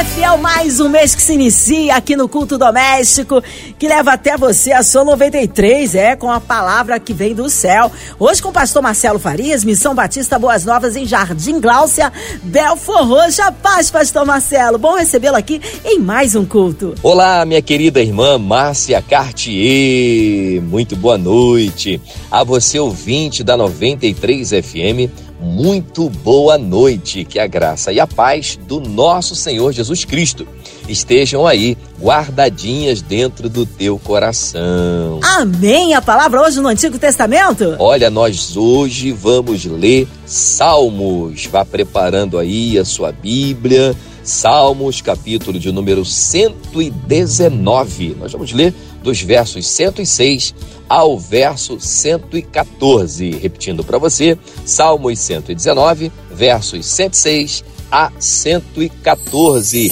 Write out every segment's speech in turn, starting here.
É fiel mais um mês que se inicia aqui no culto doméstico, que leva até você a sua 93, é, com a palavra que vem do céu. Hoje com o pastor Marcelo Farias, Missão Batista Boas Novas em Jardim Gláucia, Belfor Roxa. Paz, pastor Marcelo. Bom recebê-lo aqui em mais um culto. Olá, minha querida irmã Márcia Cartier. Muito boa noite. A você ouvinte da 93 FM muito boa noite. Que a graça e a paz do nosso Senhor Jesus Cristo estejam aí guardadinhas dentro do teu coração. Amém. A palavra hoje no Antigo Testamento? Olha, nós hoje vamos ler Salmos. Vá preparando aí a sua Bíblia. Salmos, capítulo de número 119. Nós vamos ler dos versos 106 ao verso 114. Repetindo para você, Salmos 119, versos 106 a 114.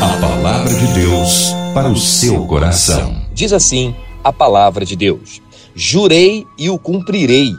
A palavra de Deus para o seu coração. Diz assim a palavra de Deus: Jurei e o cumprirei,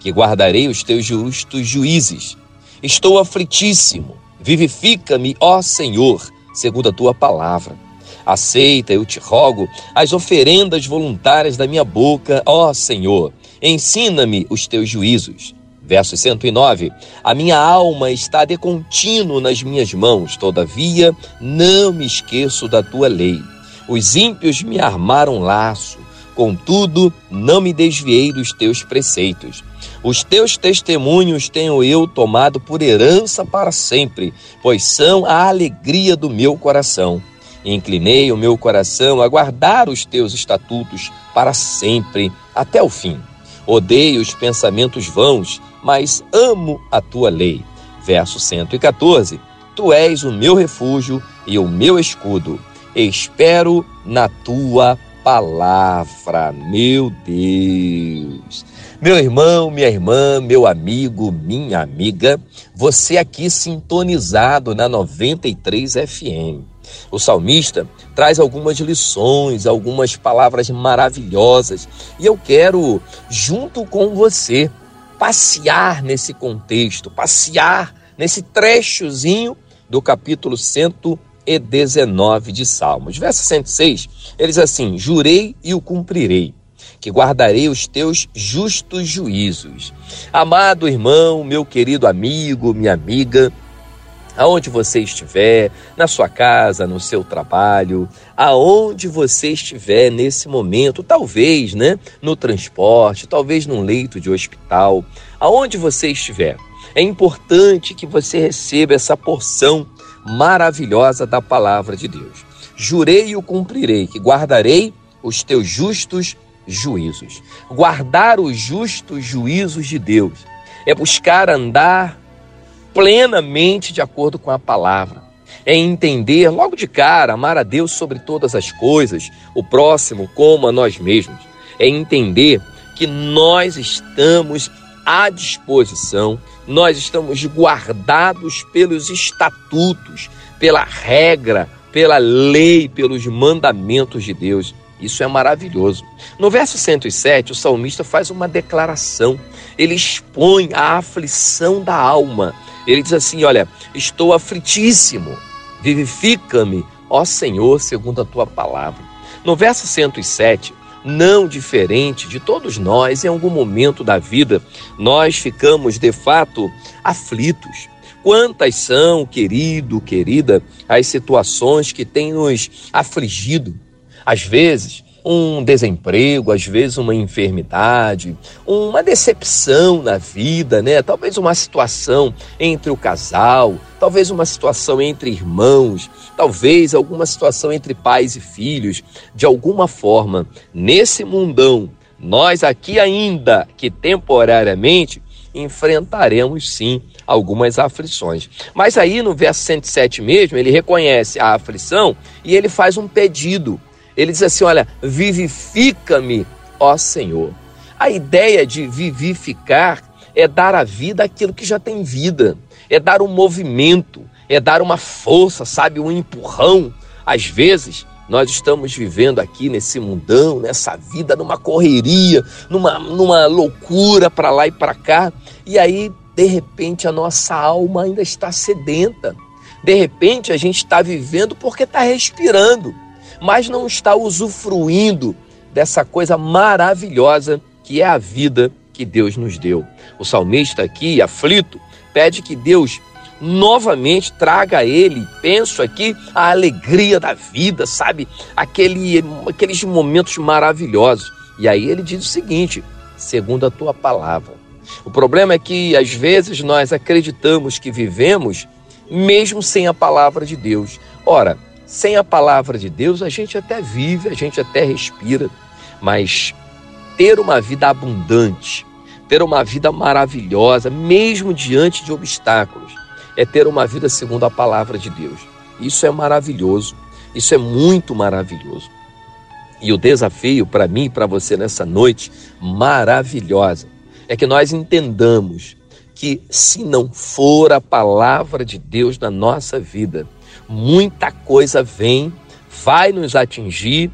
que guardarei os teus justos juízes. Estou aflitíssimo. Vivifica-me, ó Senhor, segundo a tua palavra. Aceita, eu te rogo, as oferendas voluntárias da minha boca, ó Senhor. Ensina-me os teus juízos. Verso 109: A minha alma está de contínuo nas minhas mãos, todavia não me esqueço da tua lei. Os ímpios me armaram laço, contudo não me desviei dos teus preceitos. Os teus testemunhos tenho eu tomado por herança para sempre, pois são a alegria do meu coração. Inclinei o meu coração a guardar os teus estatutos para sempre, até o fim. Odeio os pensamentos vãos, mas amo a tua lei. Verso 114: Tu és o meu refúgio e o meu escudo. Espero na tua palavra, meu Deus. Meu irmão, minha irmã, meu amigo, minha amiga, você aqui sintonizado na 93 FM. O salmista traz algumas lições, algumas palavras maravilhosas, e eu quero, junto com você, passear nesse contexto, passear nesse trechozinho do capítulo 119 de Salmos. Verso 106, ele diz assim: Jurei e o cumprirei, que guardarei os teus justos juízos. Amado irmão, meu querido amigo, minha amiga, aonde você estiver, na sua casa, no seu trabalho, aonde você estiver nesse momento, talvez, né, no transporte, talvez num leito de hospital, aonde você estiver. É importante que você receba essa porção maravilhosa da palavra de Deus. Jurei e o cumprirei, que guardarei os teus justos juízos. Guardar os justos juízos de Deus é buscar andar plenamente de acordo com a palavra. É entender logo de cara, amar a Deus sobre todas as coisas, o próximo como a nós mesmos. É entender que nós estamos à disposição, nós estamos guardados pelos estatutos, pela regra, pela lei, pelos mandamentos de Deus. Isso é maravilhoso. No verso 107, o salmista faz uma declaração. Ele expõe a aflição da alma ele diz assim: Olha, estou aflitíssimo, vivifica-me, ó Senhor, segundo a tua palavra. No verso 107, não diferente de todos nós, em algum momento da vida, nós ficamos de fato aflitos. Quantas são, querido, querida, as situações que têm nos afligido? Às vezes, um desemprego, às vezes uma enfermidade, uma decepção na vida, né? Talvez uma situação entre o casal, talvez uma situação entre irmãos, talvez alguma situação entre pais e filhos. De alguma forma, nesse mundão, nós aqui ainda que temporariamente enfrentaremos sim algumas aflições. Mas aí no verso 107 mesmo, ele reconhece a aflição e ele faz um pedido ele diz assim: Olha, vivifica-me, ó Senhor. A ideia de vivificar é dar a vida aquilo que já tem vida, é dar um movimento, é dar uma força, sabe, um empurrão, às vezes, Nós estamos vivendo aqui nesse mundão, nessa vida, numa correria, numa, numa loucura para lá e para cá. E aí, de repente, a nossa alma ainda está sedenta. De repente, a gente está vivendo porque está respirando, mas não está usufruindo dessa coisa maravilhosa que é a vida que Deus nos deu. O salmista aqui, aflito, pede que Deus novamente traga a ele, penso aqui, a alegria da vida, sabe? Aquele, aqueles momentos maravilhosos. E aí ele diz o seguinte: segundo a tua palavra. O problema é que às vezes nós acreditamos que vivemos mesmo sem a palavra de Deus. Ora, sem a palavra de Deus a gente até vive, a gente até respira, mas ter uma vida abundante, ter uma vida maravilhosa, mesmo diante de obstáculos, é ter uma vida segundo a palavra de Deus. Isso é maravilhoso. Isso é muito maravilhoso. E o desafio para mim e para você nessa noite maravilhosa é que nós entendamos que se não for a palavra de Deus na nossa vida, muita coisa vem, vai nos atingir,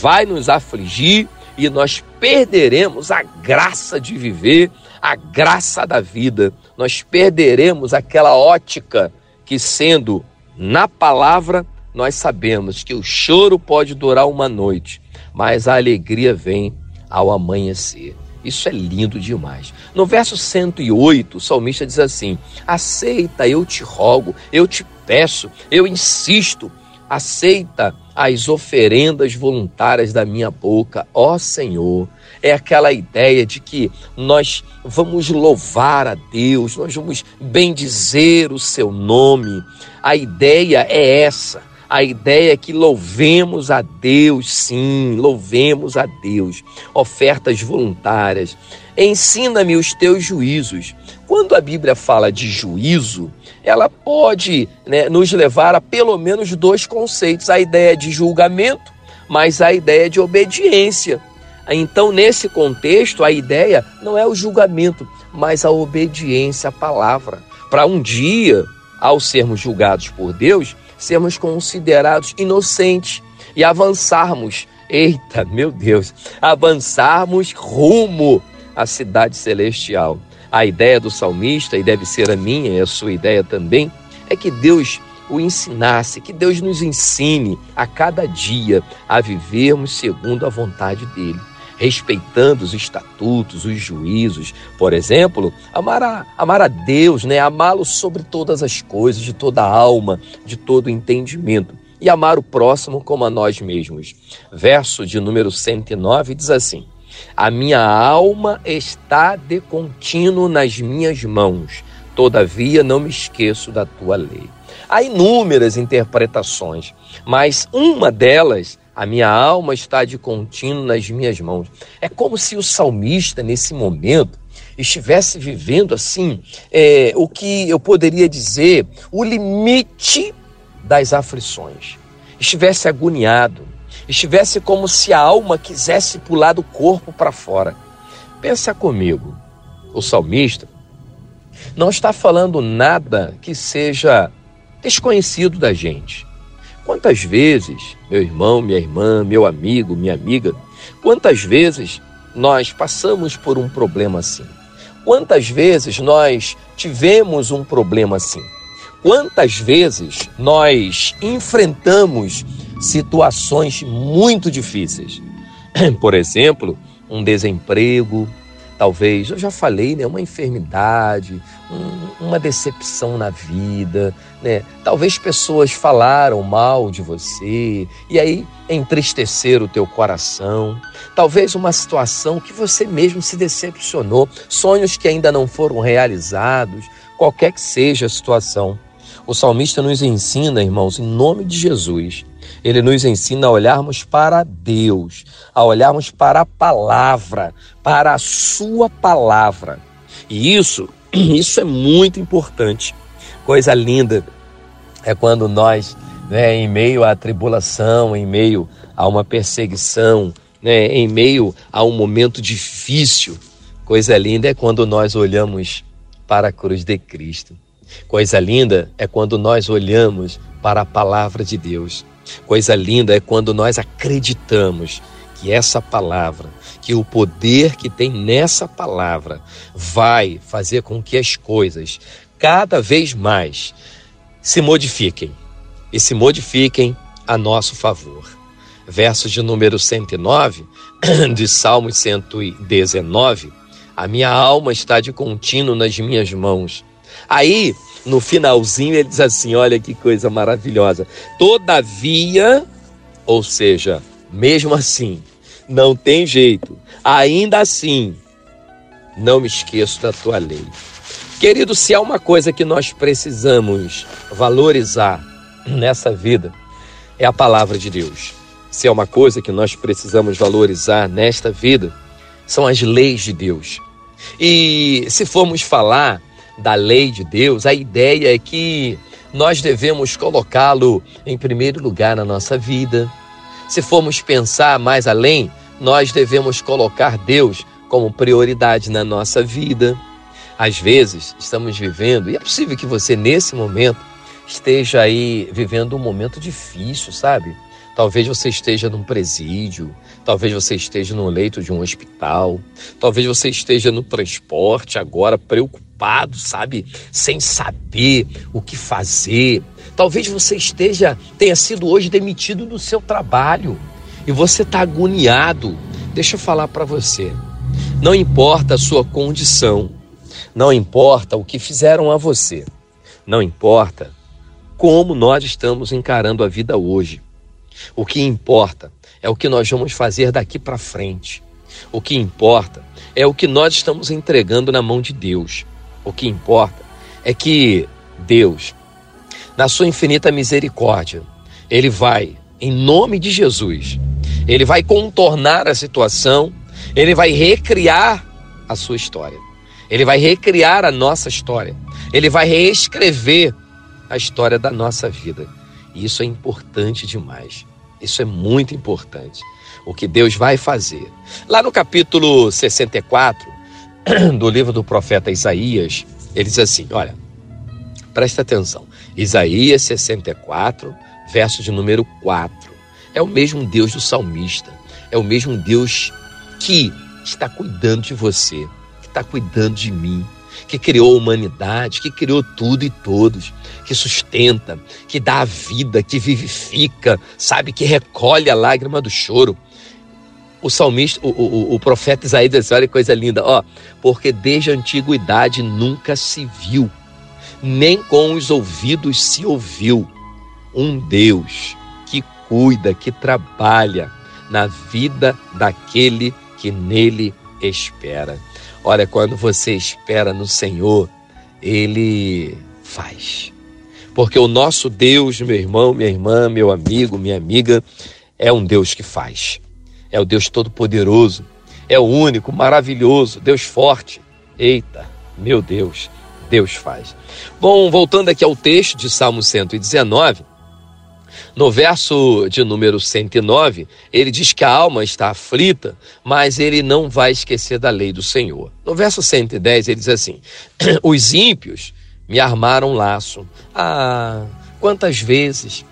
vai nos afligir e nós perderemos a graça de viver, a graça da vida. Nós perderemos aquela ótica que, sendo na palavra, nós sabemos que o choro pode durar uma noite, mas a alegria vem ao amanhecer. Isso é lindo demais. No verso 108, o salmista diz assim: Aceita, eu te rogo, eu te peço, eu insisto, aceita as oferendas voluntárias da minha boca, ó Senhor. É aquela ideia de que nós vamos louvar a Deus, nós vamos bendizer o seu nome. A ideia é essa. A ideia é que louvemos a Deus, sim, louvemos a Deus. Ofertas voluntárias. Ensina-me os teus juízos. Quando a Bíblia fala de juízo, ela pode né, nos levar a pelo menos dois conceitos: a ideia de julgamento, mas a ideia de obediência. Então, nesse contexto, a ideia não é o julgamento, mas a obediência à palavra. Para um dia, ao sermos julgados por Deus, sermos considerados inocentes e avançarmos, eita, meu Deus, avançarmos rumo à cidade celestial. A ideia do salmista, e deve ser a minha e a sua ideia também, é que Deus o ensinasse, que Deus nos ensine a cada dia a vivermos segundo a vontade dele respeitando os estatutos, os juízos. Por exemplo, amar a, amar a Deus, né? amá-lo sobre todas as coisas, de toda a alma, de todo entendimento. E amar o próximo como a nós mesmos. Verso de número 109 diz assim: A minha alma está de contínuo nas minhas mãos, todavia não me esqueço da tua lei. Há inúmeras interpretações, mas uma delas, a minha alma está de contínuo nas minhas mãos. É como se o salmista, nesse momento, estivesse vivendo assim, é, o que eu poderia dizer, o limite das aflições. Estivesse agoniado, estivesse como se a alma quisesse pular do corpo para fora. Pensa comigo, o salmista não está falando nada que seja desconhecido da gente. Quantas vezes, meu irmão, minha irmã, meu amigo, minha amiga, quantas vezes nós passamos por um problema assim? Quantas vezes nós tivemos um problema assim? Quantas vezes nós enfrentamos situações muito difíceis? Por exemplo, um desemprego, talvez, eu já falei, né, uma enfermidade, um, uma decepção na vida, né? Talvez pessoas falaram mal de você e aí entristeceram o teu coração. Talvez uma situação que você mesmo se decepcionou, sonhos que ainda não foram realizados, qualquer que seja a situação. O salmista nos ensina, irmãos, em nome de Jesus, ele nos ensina a olharmos para Deus, a olharmos para a palavra, para a sua palavra. E isso, isso é muito importante. Coisa linda é quando nós, né, em meio à tribulação, em meio a uma perseguição, né, em meio a um momento difícil, coisa linda é quando nós olhamos para a cruz de Cristo. Coisa linda é quando nós olhamos para a palavra de Deus. Coisa linda é quando nós acreditamos que essa palavra, que o poder que tem nessa palavra vai fazer com que as coisas cada vez mais se modifiquem e se modifiquem a nosso favor. Verso de número 109 de Salmos 119, a minha alma está de contínuo nas minhas mãos. Aí, no finalzinho, ele diz assim: olha que coisa maravilhosa. Todavia, ou seja, mesmo assim, não tem jeito, ainda assim, não me esqueço da tua lei. Querido, se há uma coisa que nós precisamos valorizar nessa vida, é a palavra de Deus. Se há uma coisa que nós precisamos valorizar nesta vida, são as leis de Deus. E se formos falar da lei de Deus, a ideia é que nós devemos colocá-lo em primeiro lugar na nossa vida. Se formos pensar mais além, nós devemos colocar Deus como prioridade na nossa vida. Às vezes estamos vivendo, e é possível que você nesse momento esteja aí vivendo um momento difícil, sabe? Talvez você esteja num presídio, talvez você esteja no leito de um hospital, talvez você esteja no transporte agora preocupado, sabe? Sem saber o que fazer. Talvez você esteja, tenha sido hoje demitido do seu trabalho e você está agoniado. Deixa eu falar para você. Não importa a sua condição, não importa o que fizeram a você. Não importa como nós estamos encarando a vida hoje. O que importa é o que nós vamos fazer daqui para frente. O que importa é o que nós estamos entregando na mão de Deus. O que importa é que Deus, na sua infinita misericórdia, Ele vai, em nome de Jesus, Ele vai contornar a situação, Ele vai recriar a sua história. Ele vai recriar a nossa história. Ele vai reescrever a história da nossa vida. E isso é importante demais. Isso é muito importante. O que Deus vai fazer. Lá no capítulo 64 do livro do profeta Isaías, ele diz assim: Olha, presta atenção. Isaías 64, verso de número 4. É o mesmo Deus do salmista. É o mesmo Deus que está cuidando de você está cuidando de mim, que criou a humanidade, que criou tudo e todos, que sustenta, que dá a vida, que vivifica, sabe, que recolhe a lágrima do choro. O salmista, o, o, o profeta Isaías diz: olha que coisa linda, ó, porque desde a antiguidade nunca se viu, nem com os ouvidos se ouviu, um Deus que cuida, que trabalha na vida daquele que nele espera. Olha, quando você espera no Senhor, Ele faz. Porque o nosso Deus, meu irmão, minha irmã, meu amigo, minha amiga, é um Deus que faz. É o Deus Todo-Poderoso. É o único, maravilhoso, Deus forte. Eita, meu Deus, Deus faz. Bom, voltando aqui ao texto de Salmo 119, no verso de número 109, ele diz que a alma está aflita, mas ele não vai esquecer da lei do Senhor. No verso 110, ele diz assim: Os ímpios me armaram um laço. Ah, quantas vezes,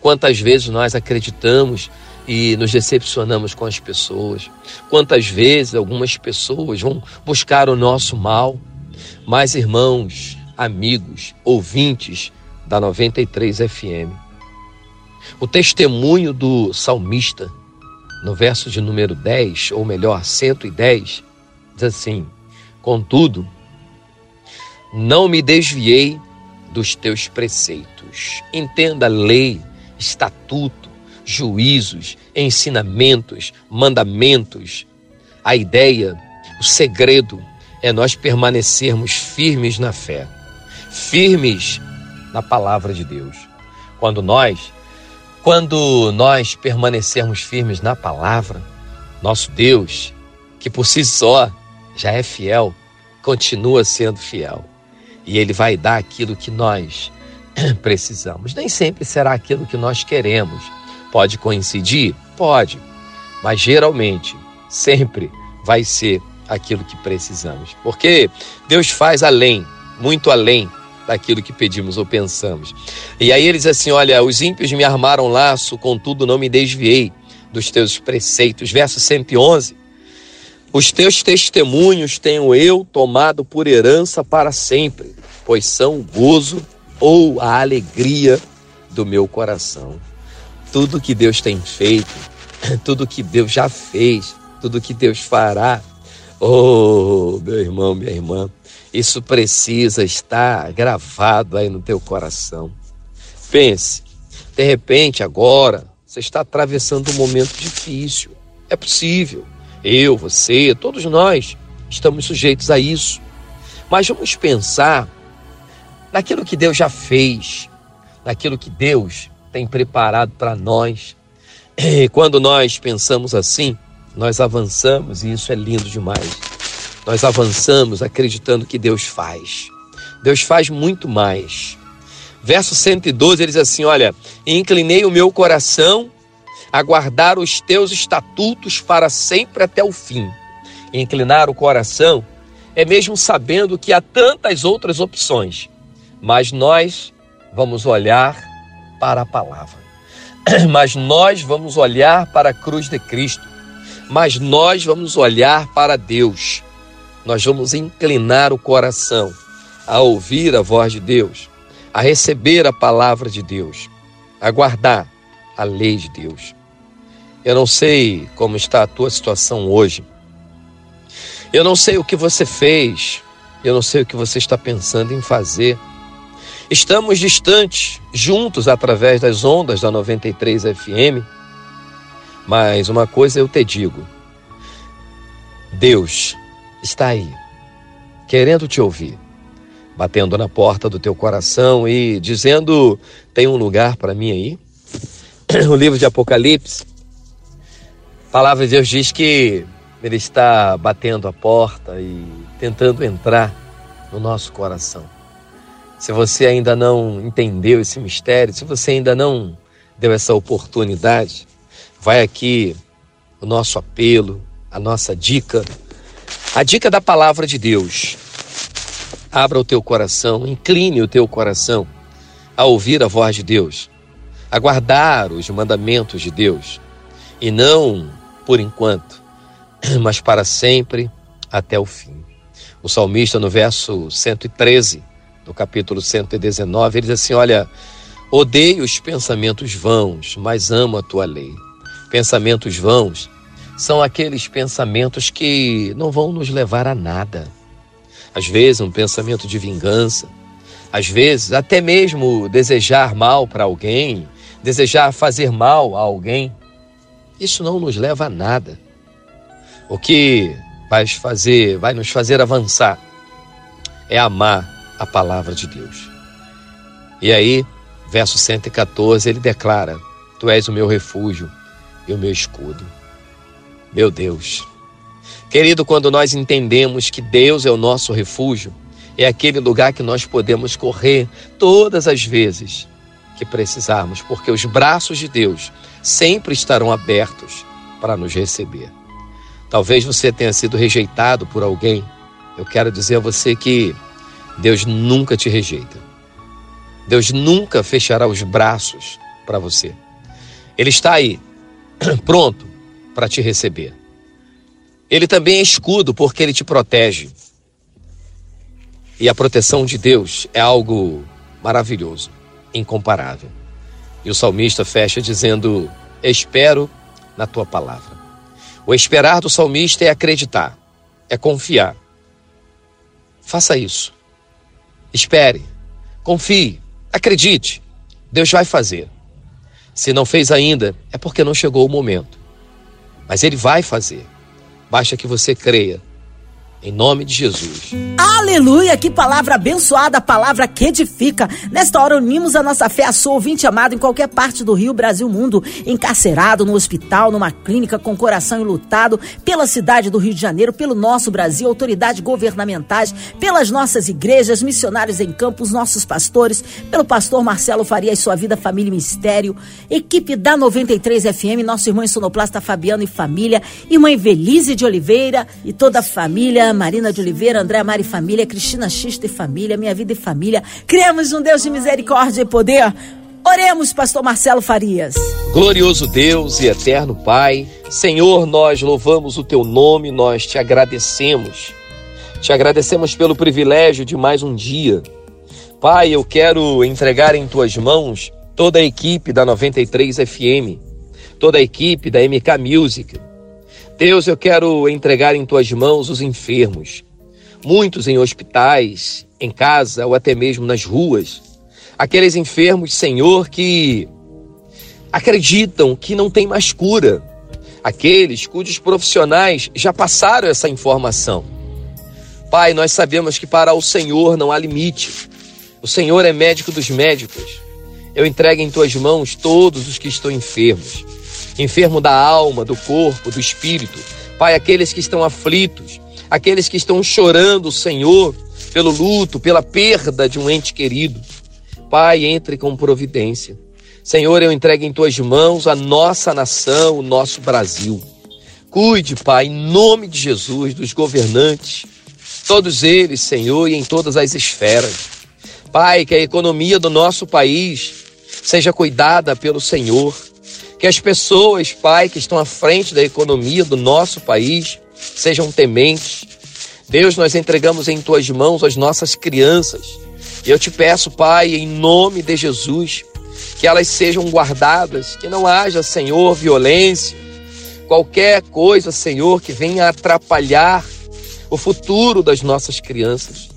quantas vezes nós acreditamos e nos decepcionamos com as pessoas. Quantas vezes algumas pessoas vão buscar o nosso mal. Mas, irmãos, amigos, ouvintes da 93 FM, o testemunho do salmista, no verso de número 10, ou melhor, 110, diz assim: Contudo, não me desviei dos teus preceitos. Entenda lei, estatuto, juízos, ensinamentos, mandamentos. A ideia, o segredo é nós permanecermos firmes na fé, firmes na palavra de Deus. Quando nós quando nós permanecermos firmes na palavra, nosso Deus, que por si só já é fiel, continua sendo fiel. E Ele vai dar aquilo que nós precisamos. Nem sempre será aquilo que nós queremos. Pode coincidir? Pode. Mas geralmente, sempre vai ser aquilo que precisamos. Porque Deus faz além, muito além daquilo que pedimos ou pensamos. E aí ele diz assim: Olha, os ímpios me armaram laço, contudo não me desviei dos teus preceitos. Verso 111. Os teus testemunhos tenho eu tomado por herança para sempre, pois são o gozo ou a alegria do meu coração. Tudo que Deus tem feito, tudo que Deus já fez, tudo que Deus fará. Oh, meu irmão, minha irmã, isso precisa estar gravado aí no teu coração. Pense, de repente agora você está atravessando um momento difícil. É possível. Eu, você, todos nós estamos sujeitos a isso. Mas vamos pensar naquilo que Deus já fez, naquilo que Deus tem preparado para nós. E quando nós pensamos assim, nós avançamos e isso é lindo demais. Nós avançamos acreditando que Deus faz. Deus faz muito mais. Verso 112 ele diz assim: Olha, inclinei o meu coração a guardar os teus estatutos para sempre até o fim. Inclinar o coração é mesmo sabendo que há tantas outras opções, mas nós vamos olhar para a palavra. Mas nós vamos olhar para a cruz de Cristo. Mas nós vamos olhar para Deus. Nós vamos inclinar o coração a ouvir a voz de Deus, a receber a palavra de Deus, a guardar a lei de Deus. Eu não sei como está a tua situação hoje. Eu não sei o que você fez. Eu não sei o que você está pensando em fazer. Estamos distantes, juntos através das ondas da 93 FM. Mas uma coisa eu te digo: Deus está aí, querendo te ouvir, batendo na porta do teu coração e dizendo: tem um lugar para mim aí? O livro de Apocalipse, a palavra de Deus diz que Ele está batendo a porta e tentando entrar no nosso coração. Se você ainda não entendeu esse mistério, se você ainda não deu essa oportunidade, vai aqui o nosso apelo, a nossa dica, a dica da palavra de Deus. Abra o teu coração, incline o teu coração a ouvir a voz de Deus, a guardar os mandamentos de Deus e não por enquanto, mas para sempre até o fim. O salmista, no verso 113, do capítulo 119, ele diz assim: Olha, odeio os pensamentos vãos, mas amo a tua lei. Pensamentos vãos são aqueles pensamentos que não vão nos levar a nada. Às vezes, um pensamento de vingança, às vezes, até mesmo desejar mal para alguém, desejar fazer mal a alguém. Isso não nos leva a nada. O que vai fazer, vai nos fazer avançar é amar a palavra de Deus. E aí, verso 114, ele declara: Tu és o meu refúgio e o meu escudo. Meu Deus. Querido, quando nós entendemos que Deus é o nosso refúgio, é aquele lugar que nós podemos correr todas as vezes que precisarmos, porque os braços de Deus sempre estarão abertos para nos receber. Talvez você tenha sido rejeitado por alguém. Eu quero dizer a você que Deus nunca te rejeita. Deus nunca fechará os braços para você. Ele está aí, pronto para te receber. Ele também é escudo porque ele te protege. E a proteção de Deus é algo maravilhoso, incomparável. E o salmista fecha dizendo: Espero na tua palavra. O esperar do salmista é acreditar, é confiar. Faça isso. Espere, confie, acredite. Deus vai fazer. Se não fez ainda, é porque não chegou o momento. Mas Ele vai fazer. Basta que você creia em nome de Jesus. Aleluia! Que palavra abençoada, palavra que edifica. Nesta hora unimos a nossa fé a sua ouvinte amado em qualquer parte do Rio, Brasil, mundo, encarcerado no hospital, numa clínica com coração enlutado, pela cidade do Rio de Janeiro, pelo nosso Brasil, autoridades governamentais, pelas nossas igrejas, missionários em campos, nossos pastores, pelo pastor Marcelo Faria e sua vida, família e mistério, equipe da 93 FM, nosso irmão sonoplasta Fabiano e família, irmã Evelise de Oliveira e toda a família Marina de Oliveira, André Mari Família, Cristina Xista e Família, Minha Vida e Família. Cremos um Deus de misericórdia e poder. Oremos, pastor Marcelo Farias. Glorioso Deus e eterno Pai, Senhor, nós louvamos o teu nome, nós te agradecemos. Te agradecemos pelo privilégio de mais um dia. Pai, eu quero entregar em tuas mãos toda a equipe da 93 FM, toda a equipe da MK Music. Deus, eu quero entregar em tuas mãos os enfermos, muitos em hospitais, em casa ou até mesmo nas ruas aqueles enfermos, Senhor, que acreditam que não tem mais cura, aqueles cujos profissionais já passaram essa informação. Pai, nós sabemos que para o Senhor não há limite. O Senhor é médico dos médicos. Eu entrego em tuas mãos todos os que estão enfermos, enfermo da alma, do corpo, do espírito. Pai, aqueles que estão aflitos, aqueles que estão chorando, Senhor, pelo luto, pela perda de um ente querido. Pai, entre com providência. Senhor, eu entrego em tuas mãos a nossa nação, o nosso Brasil. Cuide, Pai, em nome de Jesus, dos governantes, todos eles, Senhor, e em todas as esferas. Pai, que a economia do nosso país seja cuidada pelo Senhor. Que as pessoas, Pai, que estão à frente da economia do nosso país sejam tementes. Deus, nós entregamos em tuas mãos as nossas crianças eu te peço, Pai, em nome de Jesus, que elas sejam guardadas, que não haja, Senhor, violência, qualquer coisa, Senhor, que venha atrapalhar o futuro das nossas crianças.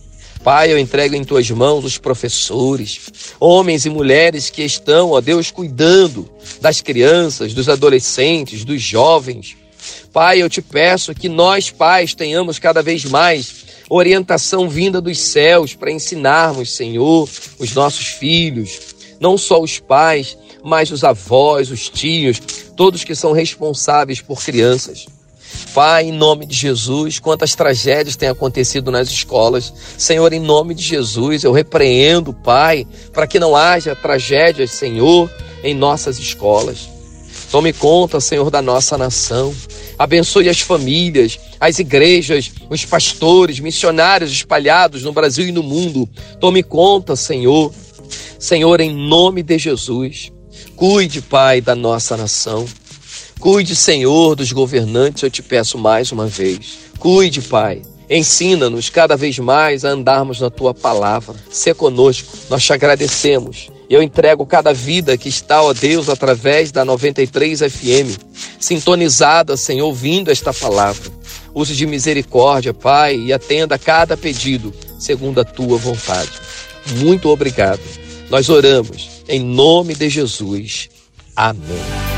Pai, eu entrego em tuas mãos os professores, homens e mulheres que estão, ó Deus, cuidando das crianças, dos adolescentes, dos jovens. Pai, eu te peço que nós, pais, tenhamos cada vez mais orientação vinda dos céus para ensinarmos, Senhor, os nossos filhos, não só os pais, mas os avós, os tios, todos que são responsáveis por crianças. Pai, em nome de Jesus, quantas tragédias têm acontecido nas escolas. Senhor, em nome de Jesus, eu repreendo, Pai, para que não haja tragédias, Senhor, em nossas escolas. Tome conta, Senhor, da nossa nação. Abençoe as famílias, as igrejas, os pastores, missionários espalhados no Brasil e no mundo. Tome conta, Senhor. Senhor, em nome de Jesus. Cuide, Pai, da nossa nação. Cuide, Senhor, dos governantes, eu te peço mais uma vez. Cuide, Pai. Ensina-nos cada vez mais a andarmos na tua palavra. Se conosco, nós te agradecemos eu entrego cada vida que está, ó Deus, através da 93 FM, sintonizada, Senhor, ouvindo esta palavra. Use de misericórdia, Pai, e atenda cada pedido, segundo a tua vontade. Muito obrigado. Nós oramos em nome de Jesus. Amém.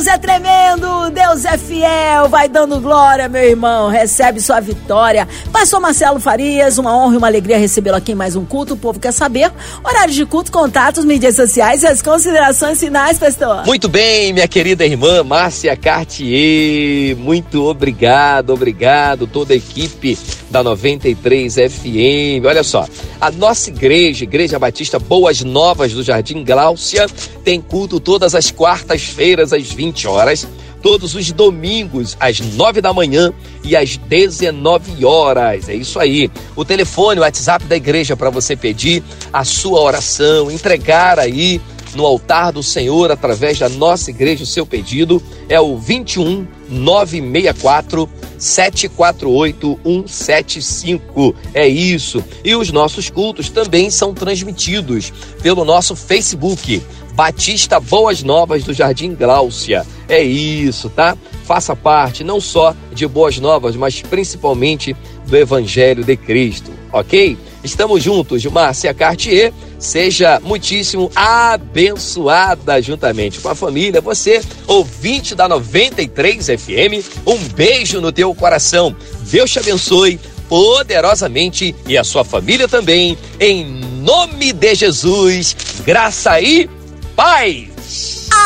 Deus é tremendo, Deus é fiel, vai dando glória, meu irmão, recebe sua vitória. Pastor Marcelo Farias, uma honra e uma alegria recebê-lo aqui em mais um culto. O povo quer saber horários de culto, contatos, mídias sociais e as considerações finais, pastor. Muito bem, minha querida irmã Márcia Cartier, muito obrigado, obrigado, toda a equipe da 93 FM. Olha só, a nossa igreja, Igreja Batista Boas Novas do Jardim Gláucia, tem culto todas as quartas-feiras às 20 horas, todos os domingos às 9 da manhã e às 19 horas. É isso aí. O telefone, o WhatsApp da igreja para você pedir a sua oração, entregar aí no altar do Senhor através da nossa igreja o seu pedido é o 21 964 748 175. É isso. E os nossos cultos também são transmitidos pelo nosso Facebook, Batista Boas Novas do Jardim Gláucia. É isso, tá? Faça parte não só de Boas Novas, mas principalmente do Evangelho de Cristo, ok? Estamos juntos, Márcia Cartier. Seja muitíssimo abençoada juntamente com a família. Você, ouvinte da 93 FM, um beijo no teu coração. Deus te abençoe poderosamente e a sua família também. Em nome de Jesus, graça e paz.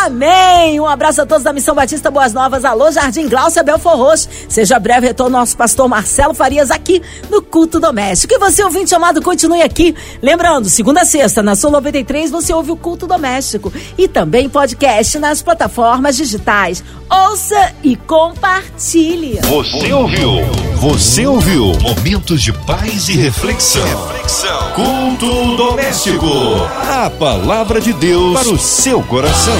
Amém! Um abraço a todos da Missão Batista Boas Novas. Alô, Jardim Glaucia Belfor Roxo. Seja breve retorno nosso pastor Marcelo Farias aqui no Culto Doméstico. E você, ouvinte amado, continue aqui. Lembrando, segunda a sexta, na Sul 93, você ouve o Culto Doméstico. E também podcast nas plataformas digitais. Ouça e compartilhe. Você ouviu? Você ouviu? Momentos de paz e reflexão. reflexão. Culto doméstico. A palavra de Deus para o seu coração.